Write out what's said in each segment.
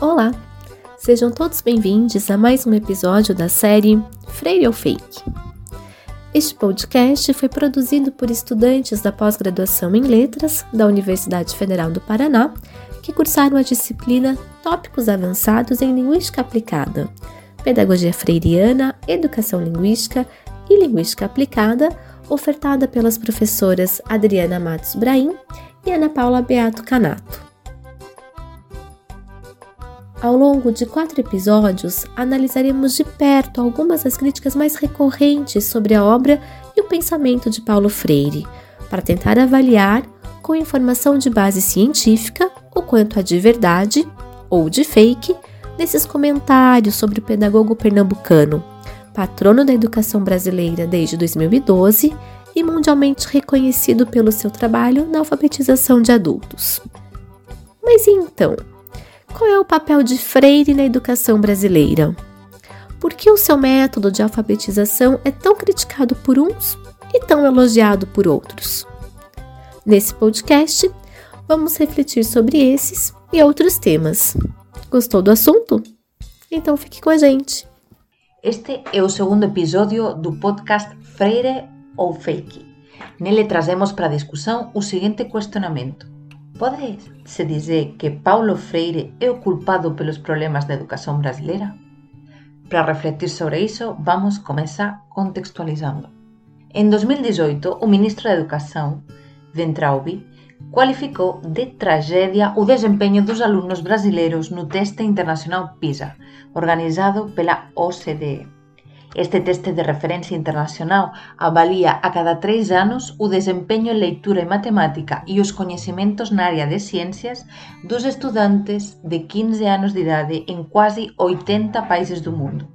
Olá! Sejam todos bem-vindos a mais um episódio da série Freire ou Fake. Este podcast foi produzido por estudantes da pós-graduação em Letras da Universidade Federal do Paraná, que cursaram a disciplina Tópicos Avançados em Linguística Aplicada, Pedagogia Freiriana, Educação Linguística e Linguística Aplicada, ofertada pelas professoras Adriana Matos Braim e Ana Paula Beato Canato. Ao longo de quatro episódios, analisaremos de perto algumas das críticas mais recorrentes sobre a obra e o pensamento de Paulo Freire, para tentar avaliar, com informação de base científica, o quanto há de verdade ou de fake nesses comentários sobre o pedagogo pernambucano, patrono da educação brasileira desde 2012 e mundialmente reconhecido pelo seu trabalho na alfabetização de adultos. Mas e então? Qual é o papel de Freire na educação brasileira? Por que o seu método de alfabetização é tão criticado por uns e tão elogiado por outros? Nesse podcast, vamos refletir sobre esses e outros temas. Gostou do assunto? Então fique com a gente. Este é o segundo episódio do podcast Freire ou Fake. Nele trazemos para discussão o seguinte questionamento: Pode-se dizer que Paulo Freire é o culpado pelos problemas da educação brasileira? Para refletir sobre isso, vamos começar contextualizando. Em 2018, o ministro da Educação, Ventraubi, qualificou de tragédia o desempenho dos alunos brasileiros no teste internacional PISA, organizado pela OCDE. Este teste de referencia internacional avalia a cada tres anos o desempeño en leitura e matemática e os coñecementos na área de ciencias dos estudantes de 15 anos de idade en quase 80 países do mundo.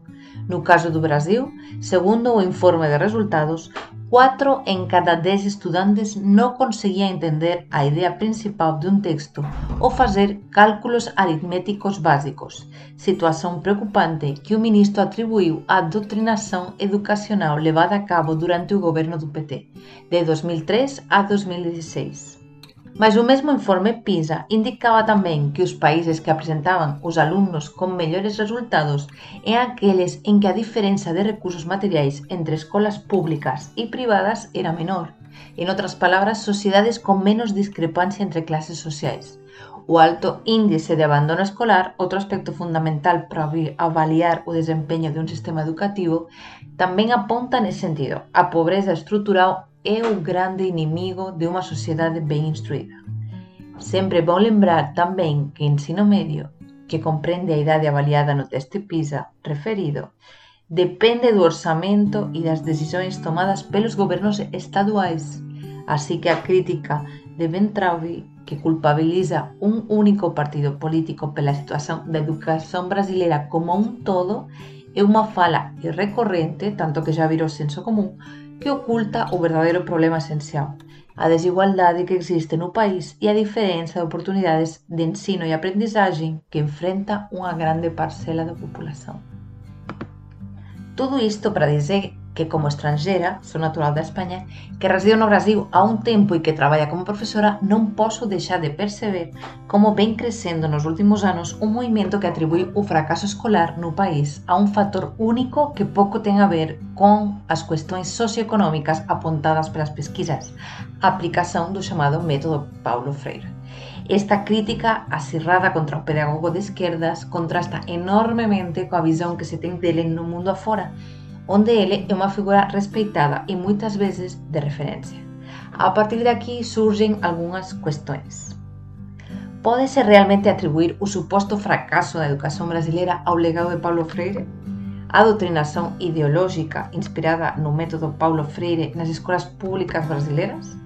No caso do Brasil, segundo o informe de resultados, 4 en cada 10 estudantes non conseguían entender a idea principal de un texto ou fazer cálculos aritméticos básicos, situación preocupante que o ministro atribuiu á doutrinación educacional levada a cabo durante o goberno do PT, de 2003 a 2016. Mas o mesmo informe PISA indicaba tamén que os países que apresentaban os alumnos con mellores resultados eran aqueles en que a diferenza de recursos materiais entre escolas públicas e privadas era menor. En outras palabras, sociedades con menos discrepancia entre clases sociais. O alto índice de abandono escolar, outro aspecto fundamental para avaliar o desempeño de un sistema educativo, tamén aponta nesse sentido. A pobreza estrutural é o grande inimigo de unha sociedade ben instruída. Sempre é bom lembrar tamén que ensino medio, que comprende a idade avaliada no teste PISA referido, depende do orçamento e das decisións tomadas pelos gobernos estaduais, así que a crítica de Ventraubi que culpabiliza un único partido político pela situación da educación brasileira como un todo é unha fala irrecorrente, tanto que xa virou senso común, que oculta o verdadeiro problema esencial, a desigualdade que existe no país e a diferenza de oportunidades de ensino e aprendizagem que enfrenta unha grande parcela da população. Tudo isto para dizer que como estrangeira, sou natural da España, que resido no Brasil há un tempo e que traballa como profesora, non poso deixar de perceber como ven crecendo nos últimos anos un movimento que atribui o fracaso escolar no país a un factor único que pouco ten a ver con as cuestións socioeconómicas apontadas pelas pesquisas, aplicación do chamado método Paulo Freire. Esta crítica acirrada contra o pedagogo de esquerdas contrasta enormemente coa visão que se ten dele no mundo afora, onde ele é unha figura respeitada e moitas veces de referencia. A partir de aquí surgen algunhas cuestións. Pódese realmente atribuir o suposto fracaso da educación brasileira ao legado de Paulo Freire? A doutrinación ideolóxica inspirada no método Paulo Freire nas escolas públicas brasileiras?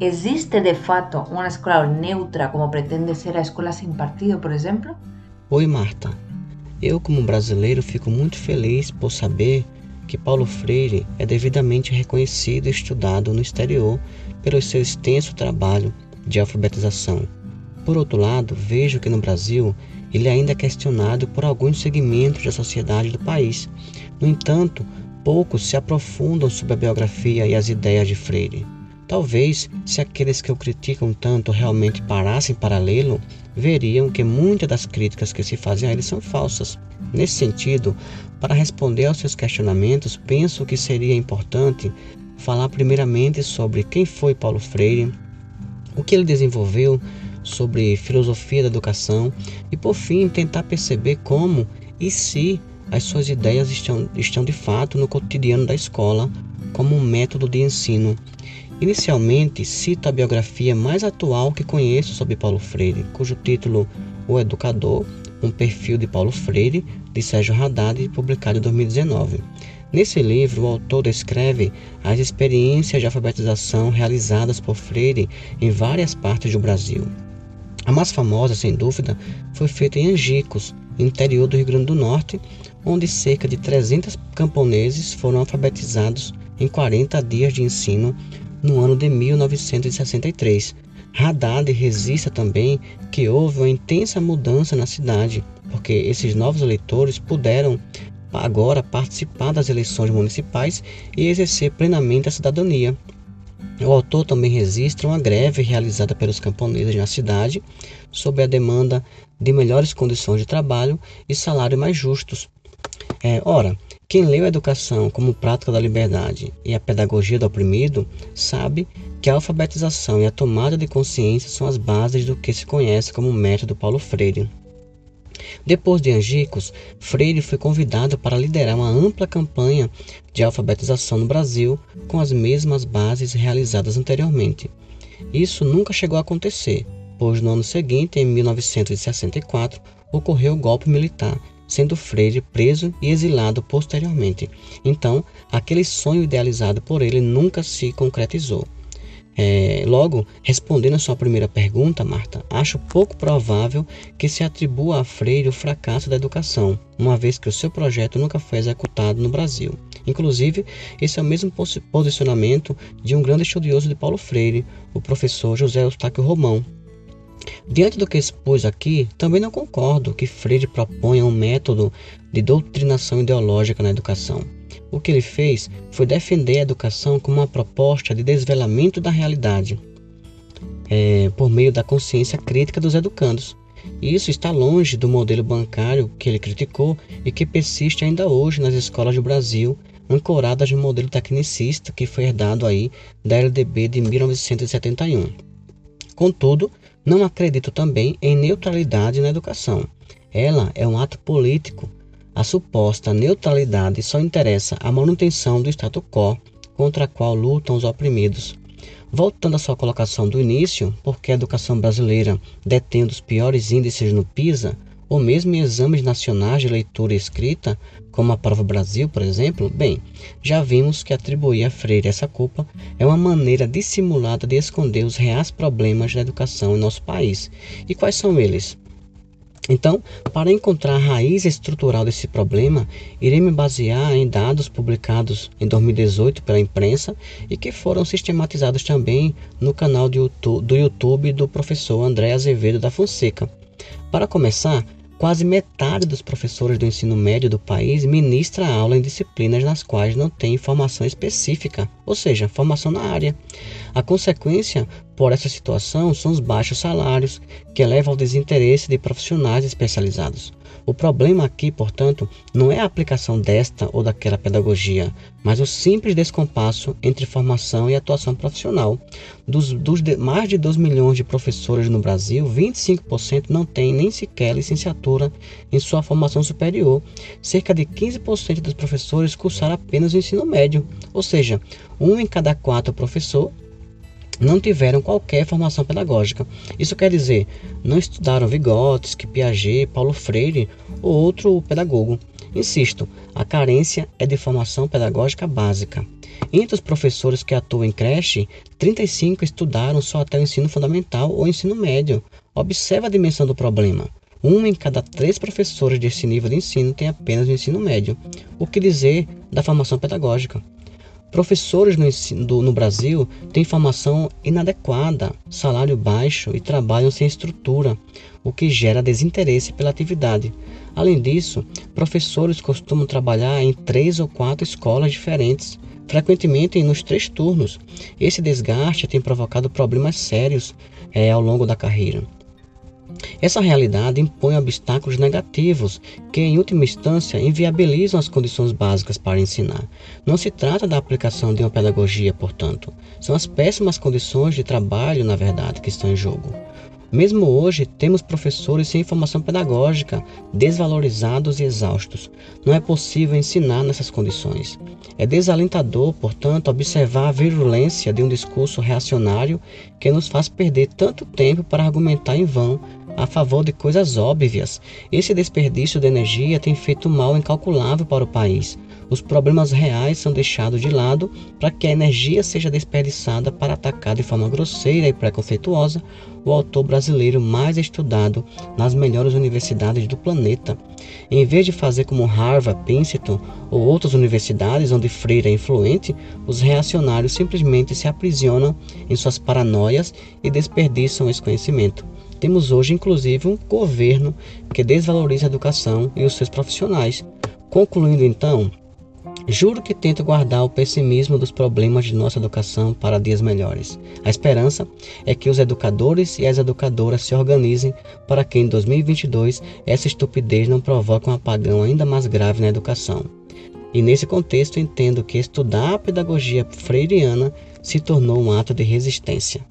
Existe de fato unha escola neutra como pretende ser a escola sem partido, por exemplo? Oi, Marta. Eu, como brasileiro, fico muito feliz por saber que Paulo Freire é devidamente reconhecido e estudado no exterior pelo seu extenso trabalho de alfabetização. Por outro lado, vejo que no Brasil ele ainda é questionado por alguns segmentos da sociedade do país. No entanto, poucos se aprofundam sobre a biografia e as ideias de Freire. Talvez, se aqueles que o criticam tanto realmente parassem para lê-lo, veriam que muitas das críticas que se fazem a ele são falsas. Nesse sentido, para responder aos seus questionamentos, penso que seria importante falar primeiramente sobre quem foi Paulo Freire, o que ele desenvolveu sobre filosofia da educação e, por fim, tentar perceber como e se as suas ideias estão, estão de fato no cotidiano da escola como um método de ensino. Inicialmente, cito a biografia mais atual que conheço sobre Paulo Freire, cujo título O Educador, um perfil de Paulo Freire, de Sérgio Haddad, publicado em 2019. Nesse livro, o autor descreve as experiências de alfabetização realizadas por Freire em várias partes do Brasil. A mais famosa, sem dúvida, foi feita em Angicos, interior do Rio Grande do Norte, onde cerca de 300 camponeses foram alfabetizados em 40 dias de ensino no ano de 1963. Haddad resista também que houve uma intensa mudança na cidade, porque esses novos eleitores puderam agora participar das eleições municipais e exercer plenamente a cidadania. O autor também registra uma greve realizada pelos camponeses na cidade sob a demanda de melhores condições de trabalho e salários mais justos. É, ora, quem leu a educação como prática da liberdade e a pedagogia do oprimido sabe que a alfabetização e a tomada de consciência são as bases do que se conhece como método Paulo Freire. Depois de Angicos, Freire foi convidado para liderar uma ampla campanha de alfabetização no Brasil com as mesmas bases realizadas anteriormente. Isso nunca chegou a acontecer, pois no ano seguinte, em 1964, ocorreu o golpe militar, sendo Freire preso e exilado posteriormente. Então, aquele sonho idealizado por ele nunca se concretizou. É, logo, respondendo a sua primeira pergunta, Marta, acho pouco provável que se atribua a Freire o fracasso da educação, uma vez que o seu projeto nunca foi executado no Brasil. Inclusive, esse é o mesmo posicionamento de um grande estudioso de Paulo Freire, o professor José Eustáquio Romão. Diante do que expus aqui, também não concordo que Freire proponha um método de doutrinação ideológica na educação. O que ele fez foi defender a educação como uma proposta de desvelamento da realidade, é, por meio da consciência crítica dos educandos. E isso está longe do modelo bancário que ele criticou e que persiste ainda hoje nas escolas do Brasil, ancoradas no modelo tecnicista que foi herdado aí da LDB de 1971. Contudo, não acredito também em neutralidade na educação. Ela é um ato político a suposta neutralidade só interessa a manutenção do status quo contra a qual lutam os oprimidos. Voltando à sua colocação do início, porque a educação brasileira detém os piores índices no PISA, ou mesmo em exames nacionais de leitura e escrita, como a Prova Brasil, por exemplo, bem, já vimos que atribuir a Freire essa culpa é uma maneira dissimulada de esconder os reais problemas da educação em nosso país. E quais são eles? Então, para encontrar a raiz estrutural desse problema, irei me basear em dados publicados em 2018 pela imprensa e que foram sistematizados também no canal do YouTube do, YouTube do professor André Azevedo da Fonseca. Para começar, quase metade dos professores do ensino médio do país ministra aula em disciplinas nas quais não tem formação específica, ou seja, formação na área. A consequência por essa situação são os baixos salários, que levam ao desinteresse de profissionais especializados. O problema aqui, portanto, não é a aplicação desta ou daquela pedagogia, mas o simples descompasso entre formação e atuação profissional. Dos, dos de, mais de 2 milhões de professores no Brasil, 25% não têm nem sequer licenciatura em sua formação superior. Cerca de 15% dos professores cursaram apenas o ensino médio, ou seja, um em cada quatro professor não tiveram qualquer formação pedagógica. Isso quer dizer, não estudaram Vygotsky, Piaget, Paulo Freire ou outro pedagogo. Insisto, a carência é de formação pedagógica básica. Entre os professores que atuam em creche, 35 estudaram só até o ensino fundamental ou ensino médio. Observe a dimensão do problema. Um em cada três professores desse nível de ensino tem apenas o ensino médio. O que dizer da formação pedagógica? Professores no, ensino, no Brasil têm formação inadequada, salário baixo e trabalham sem estrutura, o que gera desinteresse pela atividade. Além disso, professores costumam trabalhar em três ou quatro escolas diferentes, frequentemente nos três turnos. Esse desgaste tem provocado problemas sérios é, ao longo da carreira. Essa realidade impõe obstáculos negativos que, em última instância, inviabilizam as condições básicas para ensinar. Não se trata da aplicação de uma pedagogia, portanto, são as péssimas condições de trabalho, na verdade, que estão em jogo. Mesmo hoje, temos professores sem formação pedagógica, desvalorizados e exaustos. Não é possível ensinar nessas condições. É desalentador, portanto, observar a virulência de um discurso reacionário que nos faz perder tanto tempo para argumentar em vão a favor de coisas óbvias. Esse desperdício de energia tem feito mal incalculável para o país. Os problemas reais são deixados de lado para que a energia seja desperdiçada para atacar de forma grosseira e preconceituosa o autor brasileiro mais estudado nas melhores universidades do planeta. Em vez de fazer como Harvard, Princeton ou outras universidades onde Freire é influente, os reacionários simplesmente se aprisionam em suas paranoias e desperdiçam esse conhecimento. Temos hoje, inclusive, um governo que desvaloriza a educação e os seus profissionais. Concluindo, então, Juro que tento guardar o pessimismo dos problemas de nossa educação para dias melhores. A esperança é que os educadores e as educadoras se organizem para que em 2022 essa estupidez não provoque um apagão ainda mais grave na educação. E nesse contexto entendo que estudar a pedagogia freiriana se tornou um ato de resistência.